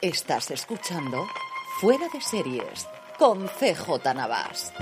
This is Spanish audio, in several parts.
Estás escuchando Fuera de Series con CJ Navas.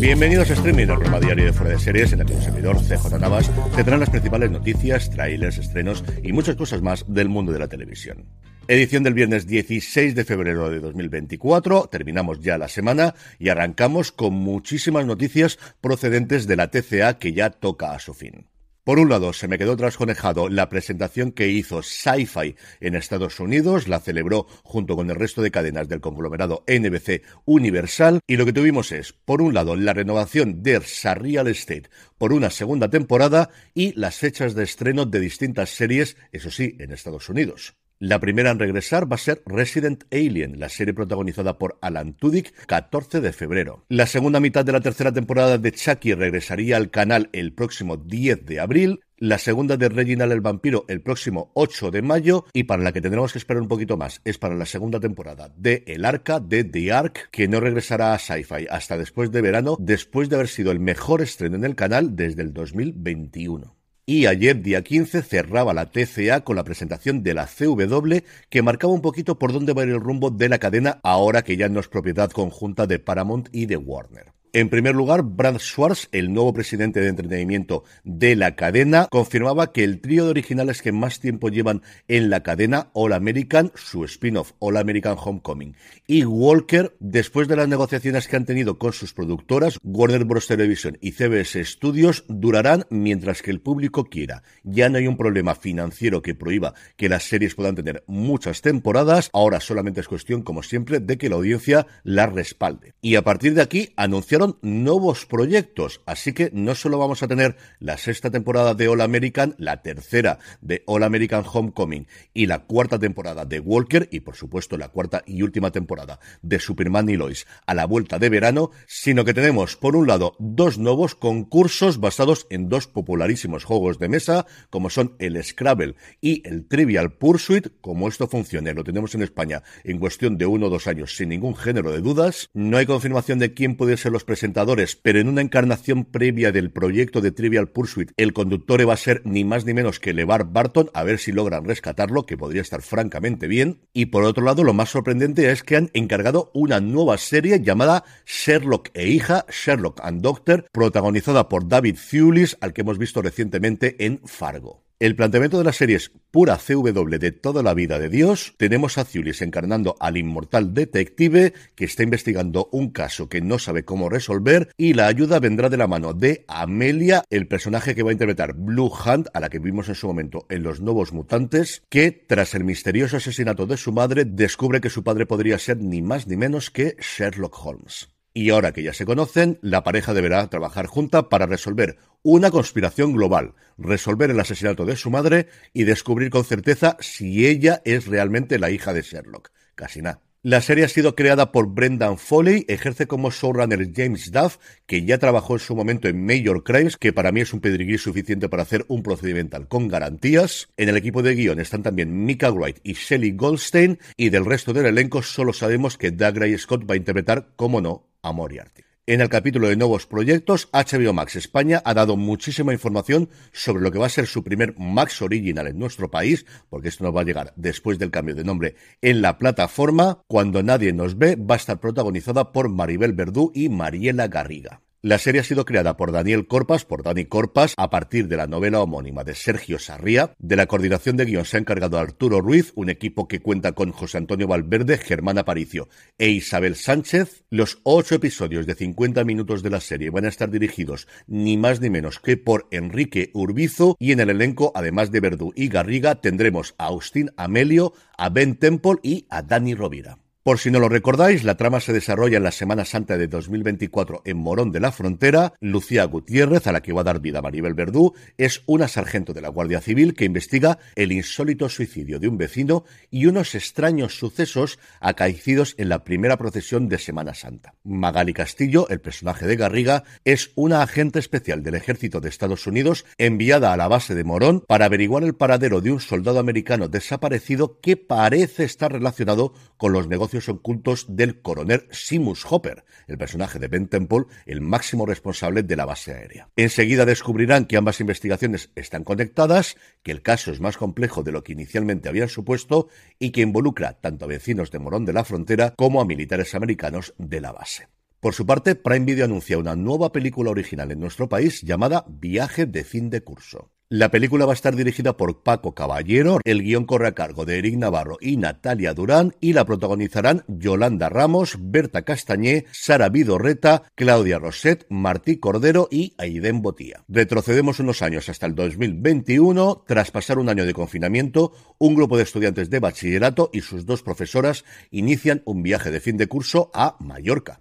Bienvenidos a Streaming, el programa diario de Fuera de Series en el que un servidor CJ Navas te trae las principales noticias, trailers, estrenos y muchas cosas más del mundo de la televisión. Edición del viernes 16 de febrero de 2024. Terminamos ya la semana y arrancamos con muchísimas noticias procedentes de la TCA que ya toca a su fin. Por un lado, se me quedó trasconejado la presentación que hizo Sci-Fi en Estados Unidos, la celebró junto con el resto de cadenas del conglomerado NBC Universal, y lo que tuvimos es, por un lado, la renovación de Real Estate por una segunda temporada y las fechas de estreno de distintas series, eso sí, en Estados Unidos. La primera en regresar va a ser Resident Alien, la serie protagonizada por Alan Tudyk, 14 de febrero. La segunda mitad de la tercera temporada de Chucky regresaría al canal el próximo 10 de abril. La segunda de Reginald el vampiro el próximo 8 de mayo y para la que tendremos que esperar un poquito más es para la segunda temporada de El Arca de The Ark que no regresará a Sci-Fi hasta después de verano después de haber sido el mejor estreno en el canal desde el 2021. Y ayer, día 15, cerraba la TCA con la presentación de la CW, que marcaba un poquito por dónde va a el rumbo de la cadena ahora que ya no es propiedad conjunta de Paramount y de Warner. En primer lugar, Brad Schwartz, el nuevo presidente de entretenimiento de la cadena, confirmaba que el trío de originales que más tiempo llevan en la cadena, All American, su spin-off All American Homecoming, y Walker, después de las negociaciones que han tenido con sus productoras, Warner Bros. Television y CBS Studios, durarán mientras que el público quiera. Ya no hay un problema financiero que prohíba que las series puedan tener muchas temporadas, ahora solamente es cuestión, como siempre, de que la audiencia las respalde. Y a partir de aquí anunciaron nuevos proyectos, así que no solo vamos a tener la sexta temporada de All American, la tercera de All American Homecoming y la cuarta temporada de Walker y por supuesto la cuarta y última temporada de Superman y Lois a la vuelta de verano, sino que tenemos por un lado dos nuevos concursos basados en dos popularísimos juegos de mesa como son el Scrabble y el Trivial Pursuit, como esto funcione, lo tenemos en España en cuestión de uno o dos años sin ningún género de dudas, no hay confirmación de quién puede ser los presentadores, pero en una encarnación previa del proyecto de Trivial Pursuit, el conductor va a ser ni más ni menos que LeVar Barton, a ver si logran rescatarlo, que podría estar francamente bien. Y por otro lado, lo más sorprendente es que han encargado una nueva serie llamada Sherlock e hija, Sherlock and Doctor, protagonizada por David Thewlis, al que hemos visto recientemente en Fargo. El planteamiento de la serie es pura CW de toda la vida de Dios. Tenemos a Thewlis encarnando al inmortal detective que está investigando un caso que no sabe cómo resolver y la ayuda vendrá de la mano de Amelia, el personaje que va a interpretar Blue Hunt, a la que vimos en su momento en Los Nuevos Mutantes, que tras el misterioso asesinato de su madre descubre que su padre podría ser ni más ni menos que Sherlock Holmes. Y ahora que ya se conocen, la pareja deberá trabajar junta para resolver una conspiración global, resolver el asesinato de su madre y descubrir con certeza si ella es realmente la hija de Sherlock. Casi nada. La serie ha sido creada por Brendan Foley, ejerce como showrunner James Duff, que ya trabajó en su momento en Major Crimes, que para mí es un pedigrí suficiente para hacer un procedimental con garantías. En el equipo de guion están también Mika Wright y Shelley Goldstein, y del resto del elenco solo sabemos que Doug Scott va a interpretar, como no, a Moriarty. En el capítulo de nuevos proyectos, HBO Max España ha dado muchísima información sobre lo que va a ser su primer Max Original en nuestro país, porque esto nos va a llegar después del cambio de nombre en la plataforma. Cuando nadie nos ve, va a estar protagonizada por Maribel Verdú y Mariela Garriga. La serie ha sido creada por Daniel Corpas, por Dani Corpas, a partir de la novela homónima de Sergio Sarría. De la coordinación de guion se ha encargado Arturo Ruiz, un equipo que cuenta con José Antonio Valverde, Germán Aparicio e Isabel Sánchez. Los ocho episodios de 50 minutos de la serie van a estar dirigidos ni más ni menos que por Enrique Urbizo y en el elenco, además de Verdú y Garriga, tendremos a Austin Amelio, a Ben Temple y a Dani Rovira. Por si no lo recordáis, la trama se desarrolla en la Semana Santa de 2024 en Morón de la Frontera. Lucía Gutiérrez, a la que va a dar vida Maribel Verdú, es una sargento de la Guardia Civil que investiga el insólito suicidio de un vecino y unos extraños sucesos acaecidos en la primera procesión de Semana Santa. Magali Castillo, el personaje de Garriga, es una agente especial del ejército de Estados Unidos enviada a la base de Morón para averiguar el paradero de un soldado americano desaparecido que parece estar relacionado con los negocios ocultos del coronel Simus Hopper, el personaje de Ben Temple, el máximo responsable de la base aérea. Enseguida descubrirán que ambas investigaciones están conectadas, que el caso es más complejo de lo que inicialmente habían supuesto y que involucra tanto a vecinos de Morón de la Frontera como a militares americanos de la base. Por su parte, Prime Video anuncia una nueva película original en nuestro país llamada Viaje de fin de curso. La película va a estar dirigida por Paco Caballero, el guion corre a cargo de Eric Navarro y Natalia Durán y la protagonizarán Yolanda Ramos, Berta Castañé, Sara Vidorreta, Claudia Roset, Martí Cordero y Aiden Botía. Retrocedemos unos años hasta el 2021, tras pasar un año de confinamiento, un grupo de estudiantes de bachillerato y sus dos profesoras inician un viaje de fin de curso a Mallorca.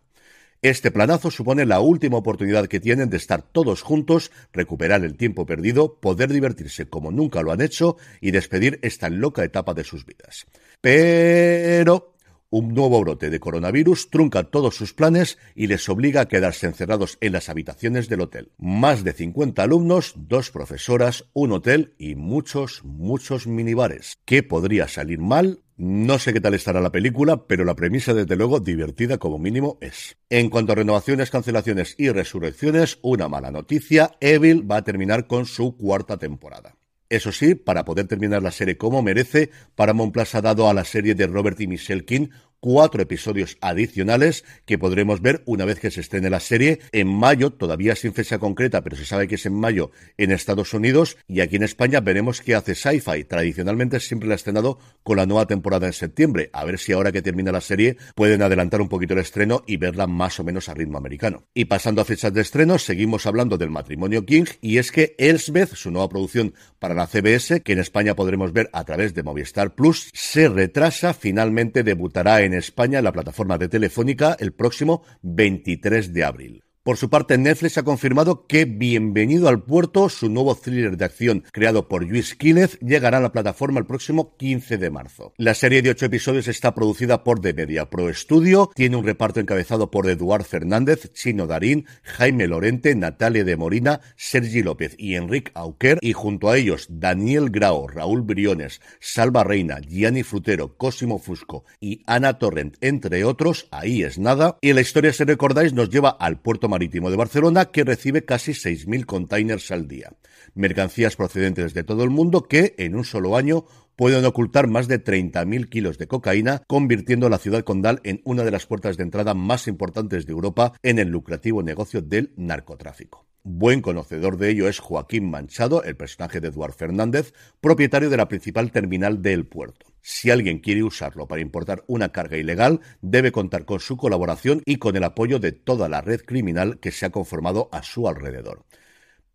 Este planazo supone la última oportunidad que tienen de estar todos juntos, recuperar el tiempo perdido, poder divertirse como nunca lo han hecho y despedir esta loca etapa de sus vidas. Pero un nuevo brote de coronavirus trunca todos sus planes y les obliga a quedarse encerrados en las habitaciones del hotel. Más de 50 alumnos, dos profesoras, un hotel y muchos, muchos minibares. ¿Qué podría salir mal? No sé qué tal estará la película, pero la premisa, desde luego, divertida como mínimo es. En cuanto a renovaciones, cancelaciones y resurrecciones, una mala noticia, Evil va a terminar con su cuarta temporada. Eso sí, para poder terminar la serie como merece, Paramount Plus ha dado a la serie de Robert y Michelle King cuatro episodios adicionales que podremos ver una vez que se estrene la serie en mayo, todavía sin fecha concreta, pero se sabe que es en mayo en Estados Unidos y aquí en España veremos qué hace Sci-Fi. Tradicionalmente siempre la ha estrenado con la nueva temporada en septiembre. A ver si ahora que termina la serie pueden adelantar un poquito el estreno y verla más o menos a ritmo americano. Y pasando a fechas de estreno, seguimos hablando del matrimonio King y es que Elsbeth, su nueva producción para la CBS, que en España podremos ver a través de Movistar Plus, se retrasa, finalmente debutará en España en la plataforma de Telefónica el próximo 23 de abril. Por su parte, Netflix ha confirmado que Bienvenido al Puerto, su nuevo thriller de acción creado por Luis Quílez, llegará a la plataforma el próximo 15 de marzo. La serie de ocho episodios está producida por The Media Pro Studio, tiene un reparto encabezado por Eduard Fernández, Chino Darín, Jaime Lorente, Natalia de Morina, Sergi López y Enrique Auquer, y junto a ellos Daniel Grao, Raúl Briones, Salva Reina, Gianni Frutero, Cosimo Fusco y Ana Torrent, entre otros, ahí es nada. Y la historia, si recordáis, nos lleva al puerto Marítimo de Barcelona, que recibe casi 6.000 containers al día. Mercancías procedentes de todo el mundo que, en un solo año, pueden ocultar más de 30.000 kilos de cocaína, convirtiendo a la ciudad condal en una de las puertas de entrada más importantes de Europa en el lucrativo negocio del narcotráfico. Buen conocedor de ello es Joaquín Manchado, el personaje de Eduard Fernández, propietario de la principal terminal del puerto. Si alguien quiere usarlo para importar una carga ilegal, debe contar con su colaboración y con el apoyo de toda la red criminal que se ha conformado a su alrededor.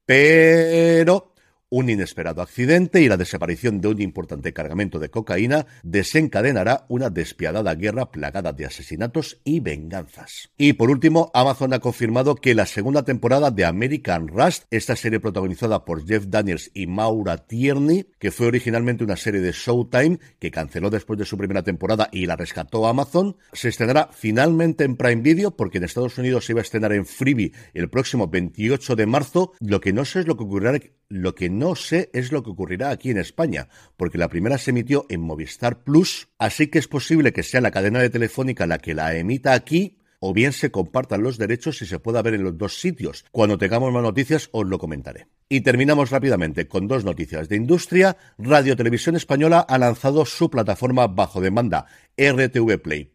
Pero un inesperado accidente y la desaparición de un importante cargamento de cocaína desencadenará una despiadada guerra plagada de asesinatos y venganzas. Y por último, Amazon ha confirmado que la segunda temporada de American Rust, esta serie protagonizada por Jeff Daniels y Maura Tierney, que fue originalmente una serie de Showtime que canceló después de su primera temporada y la rescató Amazon, se estrenará finalmente en Prime Video porque en Estados Unidos se iba a estrenar en Freebie el próximo 28 de marzo. Lo que no sé es lo que ocurrirá lo que no sé es lo que ocurrirá aquí en España, porque la primera se emitió en Movistar Plus, así que es posible que sea la cadena de Telefónica la que la emita aquí, o bien se compartan los derechos y se pueda ver en los dos sitios. Cuando tengamos más noticias os lo comentaré. Y terminamos rápidamente con dos noticias de industria. Radio Televisión Española ha lanzado su plataforma bajo demanda, RTV Play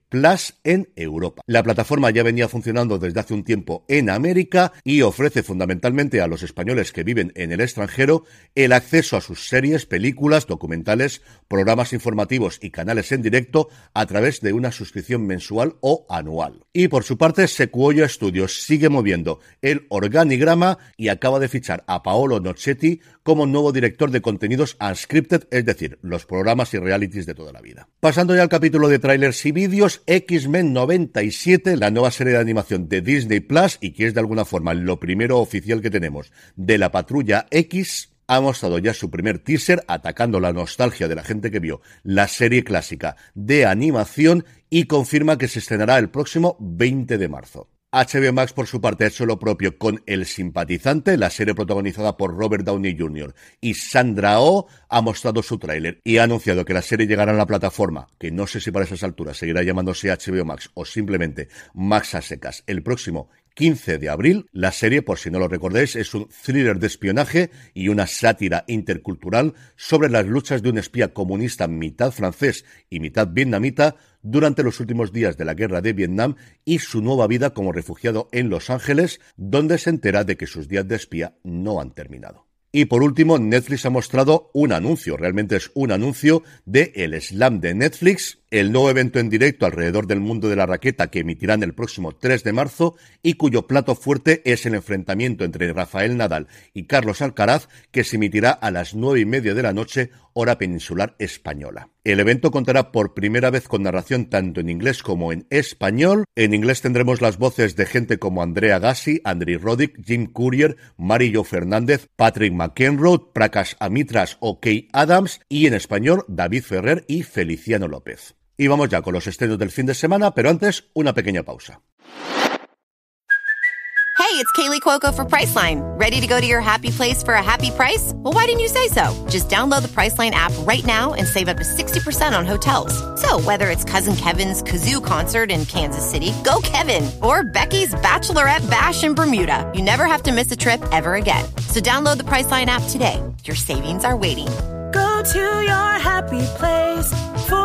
En Europa. La plataforma ya venía funcionando desde hace un tiempo en América y ofrece fundamentalmente a los españoles que viven en el extranjero el acceso a sus series, películas, documentales, programas informativos y canales en directo a través de una suscripción mensual o anual. Y por su parte, Secuoya Studios sigue moviendo el organigrama y acaba de fichar a Paolo Nochetti como nuevo director de contenidos unscripted, es decir, los programas y realities de toda la vida. Pasando ya al capítulo de trailers y vídeos, X-Men 97, la nueva serie de animación de Disney Plus y que es de alguna forma lo primero oficial que tenemos de la patrulla X, ha mostrado ya su primer teaser atacando la nostalgia de la gente que vio la serie clásica de animación y confirma que se estrenará el próximo 20 de marzo. HBO Max, por su parte, ha hecho lo propio con El Simpatizante, la serie protagonizada por Robert Downey Jr. y Sandra Oh, ha mostrado su tráiler y ha anunciado que la serie llegará a la plataforma, que no sé si para esas alturas seguirá llamándose HBO Max o simplemente Max a secas, el próximo 15 de abril. La serie, por si no lo recordéis, es un thriller de espionaje y una sátira intercultural sobre las luchas de un espía comunista mitad francés y mitad vietnamita durante los últimos días de la guerra de Vietnam y su nueva vida como refugiado en Los Ángeles, donde se entera de que sus días de espía no han terminado. Y por último, Netflix ha mostrado un anuncio, realmente es un anuncio de El Slam de Netflix, el nuevo evento en directo alrededor del mundo de la raqueta que emitirán el próximo 3 de marzo y cuyo plato fuerte es el enfrentamiento entre Rafael Nadal y Carlos Alcaraz que se emitirá a las nueve y media de la noche hora peninsular española. El evento contará por primera vez con narración tanto en inglés como en español. En inglés tendremos las voces de gente como Andrea Gassi, Andriy Roddick, Jim Courier, Mario Fernández, Patrick McEnroe, Prakash Amitras o Kay Adams y en español David Ferrer y Feliciano López. Y vamos ya con los estrenos del fin de semana, pero antes una pequeña pausa. Hey, it's Kaylee Cuoco for Priceline. Ready to go to your happy place for a happy price? Well, why didn't you say so? Just download the Priceline app right now and save up to 60% on hotels. So, whether it's Cousin Kevin's Kazoo concert in Kansas City, go Kevin, or Becky's Bachelorette Bash in Bermuda, you never have to miss a trip ever again. So, download the Priceline app today. Your savings are waiting. Go to your happy place for a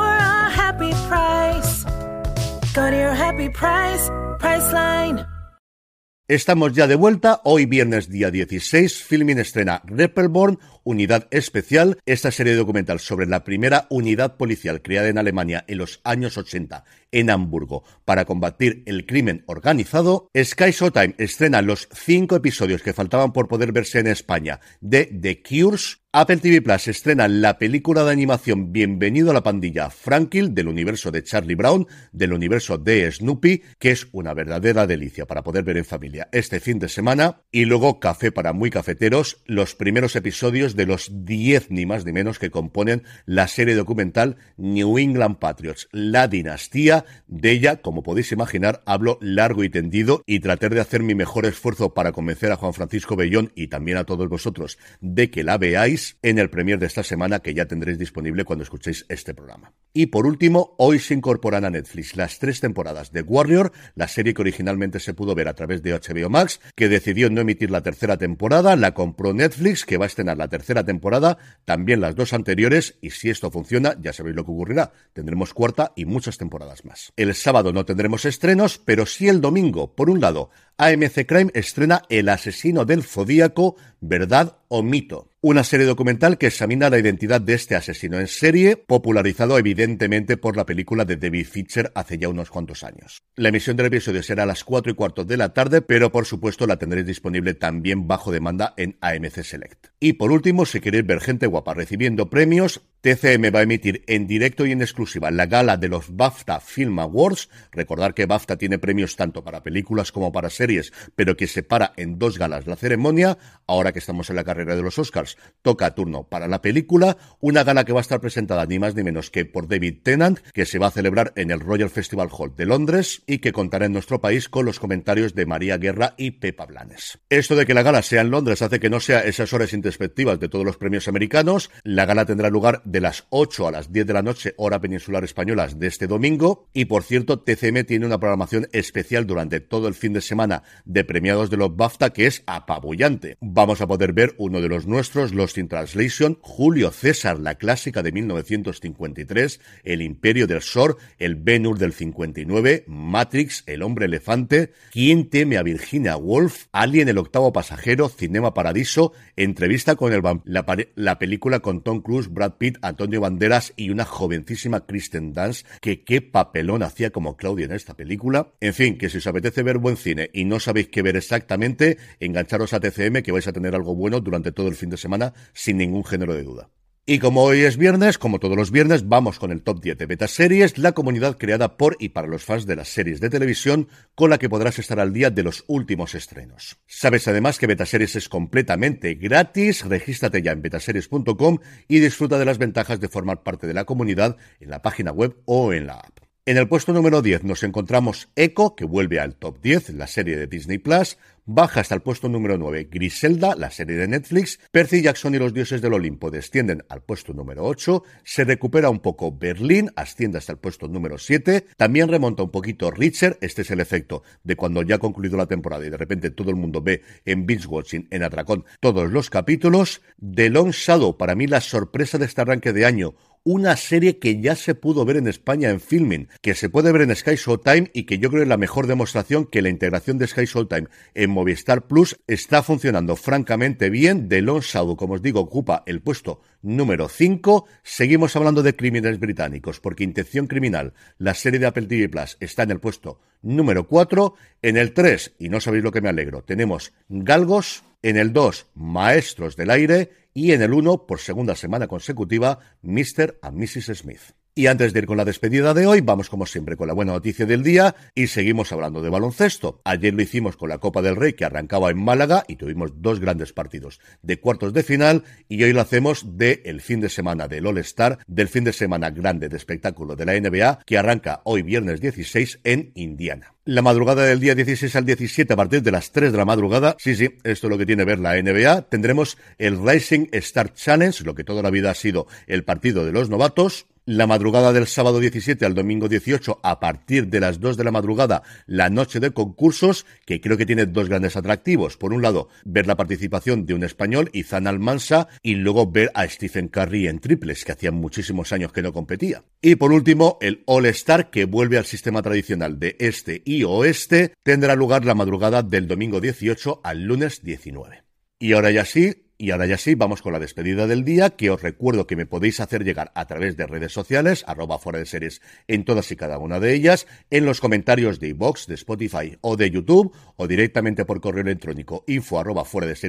Estamos ya de vuelta. Hoy viernes día 16, Filmin estrena Reppelborn, Unidad Especial, esta serie documental sobre la primera unidad policial creada en Alemania en los años 80 en Hamburgo para combatir el crimen organizado. Sky Showtime estrena los cinco episodios que faltaban por poder verse en España de The Cures. Apple TV Plus estrena la película de animación Bienvenido a la pandilla Franklin del universo de Charlie Brown, del universo de Snoopy, que es una verdadera delicia para poder ver en familia este fin de semana. Y luego Café para muy cafeteros, los primeros episodios de los 10 ni más ni menos que componen la serie documental New England Patriots, la dinastía. De ella, como podéis imaginar, hablo largo y tendido y traté de hacer mi mejor esfuerzo para convencer a Juan Francisco Bellón y también a todos vosotros de que la veáis en el premier de esta semana que ya tendréis disponible cuando escuchéis este programa. Y por último, hoy se incorporan a Netflix las tres temporadas de Warrior, la serie que originalmente se pudo ver a través de HBO Max, que decidió no emitir la tercera temporada, la compró Netflix, que va a estrenar la tercera temporada, también las dos anteriores, y si esto funciona, ya sabéis lo que ocurrirá, tendremos cuarta y muchas temporadas más. El sábado no tendremos estrenos, pero sí el domingo, por un lado, AMC Crime estrena El asesino del zodíaco, verdad o mito. Una serie documental que examina la identidad de este asesino en serie, popularizado evidentemente por la película de David Fincher hace ya unos cuantos años. La emisión del episodio será a las 4 y cuarto de la tarde, pero por supuesto la tendréis disponible también bajo demanda en AMC Select. Y por último, si queréis ver gente guapa recibiendo premios, TCM va a emitir en directo y en exclusiva la gala de los BAFTA Film Awards. Recordar que BAFTA tiene premios tanto para películas como para series, pero que separa en dos galas la ceremonia. Ahora que estamos en la carrera de los Oscars, toca turno para la película. Una gala que va a estar presentada ni más ni menos que por David Tennant, que se va a celebrar en el Royal Festival Hall de Londres y que contará en nuestro país con los comentarios de María Guerra y Pepa Blanes. Esto de que la gala sea en Londres hace que no sea esas horas introspectivas de todos los premios americanos. La gala tendrá lugar de las 8 a las 10 de la noche, hora peninsular españolas de este domingo. Y por cierto, TCM tiene una programación especial durante todo el fin de semana de premiados de los BAFTA que es apabullante. Vamos a poder ver uno de los nuestros, Lost in Translation, Julio César, la clásica de 1953, El Imperio del Sor, El Ben-Hur del 59, Matrix, El Hombre Elefante, ¿Quién teme a Virginia Woolf? Alien, el octavo pasajero, Cinema Paradiso, Entrevista con el la, la, película con Tom Cruise, Brad Pitt, Antonio Banderas y una jovencísima Kristen Dance, que qué papelón hacía como Claudia en esta película. En fin, que si os apetece ver buen cine y no sabéis qué ver exactamente, engancharos a TCM que vais a tener algo bueno durante todo el fin de semana sin ningún género de duda. Y como hoy es viernes, como todos los viernes, vamos con el top 10 de Beta Series, la comunidad creada por y para los fans de las series de televisión, con la que podrás estar al día de los últimos estrenos. Sabes además que Beta Series es completamente gratis, regístrate ya en betaseries.com y disfruta de las ventajas de formar parte de la comunidad en la página web o en la app. En el puesto número 10 nos encontramos Echo, que vuelve al top 10, la serie de Disney Plus. Baja hasta el puesto número 9 Griselda, la serie de Netflix. Percy Jackson y los dioses del Olimpo descienden al puesto número 8. Se recupera un poco Berlín, asciende hasta el puesto número 7. También remonta un poquito Richard. Este es el efecto de cuando ya ha concluido la temporada y de repente todo el mundo ve en binge watching, en Atracón, todos los capítulos. The Long Shadow, para mí la sorpresa de este arranque de año una serie que ya se pudo ver en España en filming, que se puede ver en Sky Showtime y que yo creo es la mejor demostración que la integración de Sky Showtime en Movistar Plus está funcionando francamente bien. The Long Shadow, como os digo, ocupa el puesto número 5. Seguimos hablando de crímenes británicos, porque Intención Criminal, la serie de Apple TV Plus, está en el puesto número 4. En el 3, y no sabéis lo que me alegro, tenemos Galgos. En el 2, Maestros del Aire y en el 1, por segunda semana consecutiva, Mr. and Mrs. Smith. Y antes de ir con la despedida de hoy, vamos como siempre con la buena noticia del día y seguimos hablando de baloncesto. Ayer lo hicimos con la Copa del Rey que arrancaba en Málaga y tuvimos dos grandes partidos de cuartos de final y hoy lo hacemos de fin de semana del All Star, del fin de semana grande de espectáculo de la NBA que arranca hoy viernes 16 en Indiana. La madrugada del día 16 al 17 a partir de las 3 de la madrugada, sí, sí, esto es lo que tiene ver la NBA, tendremos el Rising Star Challenge, lo que toda la vida ha sido el partido de los novatos, la madrugada del sábado 17 al domingo 18, a partir de las 2 de la madrugada, la noche de concursos, que creo que tiene dos grandes atractivos. Por un lado, ver la participación de un español, Izan Almansa, y luego ver a Stephen Curry en triples, que hacía muchísimos años que no competía. Y por último, el All Star, que vuelve al sistema tradicional de este y oeste, tendrá lugar la madrugada del domingo 18 al lunes 19. Y ahora ya sí, y ahora ya sí, vamos con la despedida del día, que os recuerdo que me podéis hacer llegar a través de redes sociales, arroba fuera de series en todas y cada una de ellas, en los comentarios de iVox, de Spotify o de YouTube, o directamente por correo electrónico info arroba fuera de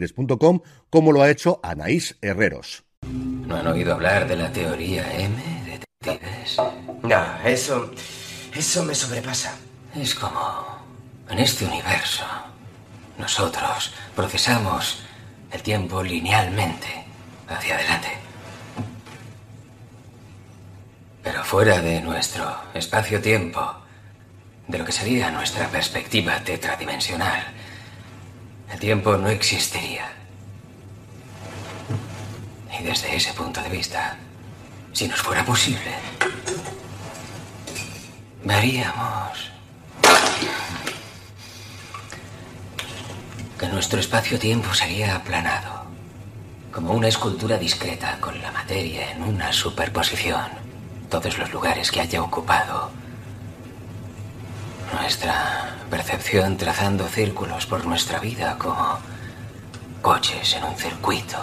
como lo ha hecho Anaís Herreros. ¿No han oído hablar de la teoría M de detectives? No, eso... eso me sobrepasa. Es como... en este universo, nosotros procesamos el tiempo linealmente hacia adelante. Pero fuera de nuestro espacio-tiempo, de lo que sería nuestra perspectiva tetradimensional, el tiempo no existiría. Y desde ese punto de vista, si nos fuera posible, veríamos que nuestro espacio-tiempo sería aplanado, como una escultura discreta con la materia en una superposición, todos los lugares que haya ocupado. Nuestra percepción trazando círculos por nuestra vida como coches en un circuito.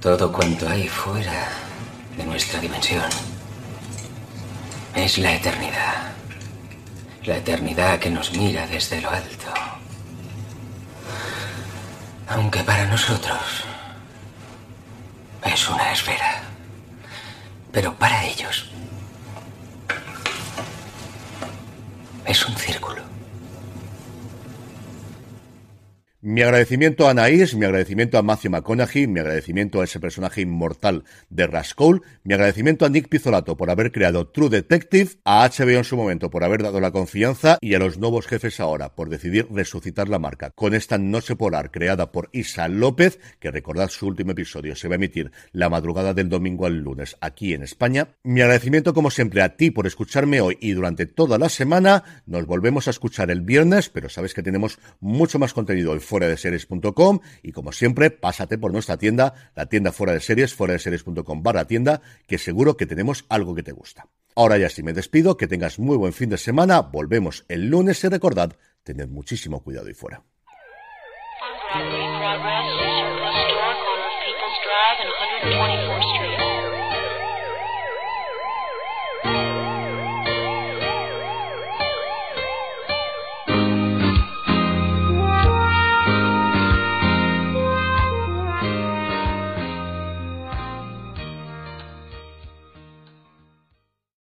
Todo cuanto hay fuera de nuestra dimensión es la eternidad. La eternidad que nos mira desde lo alto. Aunque para nosotros es una esfera. Pero para ellos es un círculo. Mi agradecimiento a Anaís, mi agradecimiento a Matthew McConaughey, mi agradecimiento a ese personaje inmortal de Rascal, mi agradecimiento a Nick Pizzolato por haber creado True Detective, a HBO en su momento por haber dado la confianza y a los nuevos jefes ahora por decidir resucitar la marca con esta noche polar creada por Isa López, que recordad su último episodio se va a emitir la madrugada del domingo al lunes aquí en España. Mi agradecimiento como siempre a ti por escucharme hoy y durante toda la semana. Nos volvemos a escuchar el viernes, pero sabes que tenemos mucho más contenido hoy fuera de series.com y como siempre, pásate por nuestra tienda, la tienda fuera de series, fuera de series.com barra tienda, que seguro que tenemos algo que te gusta. Ahora ya sí me despido, que tengas muy buen fin de semana, volvemos el lunes y recordad, tened muchísimo cuidado y fuera.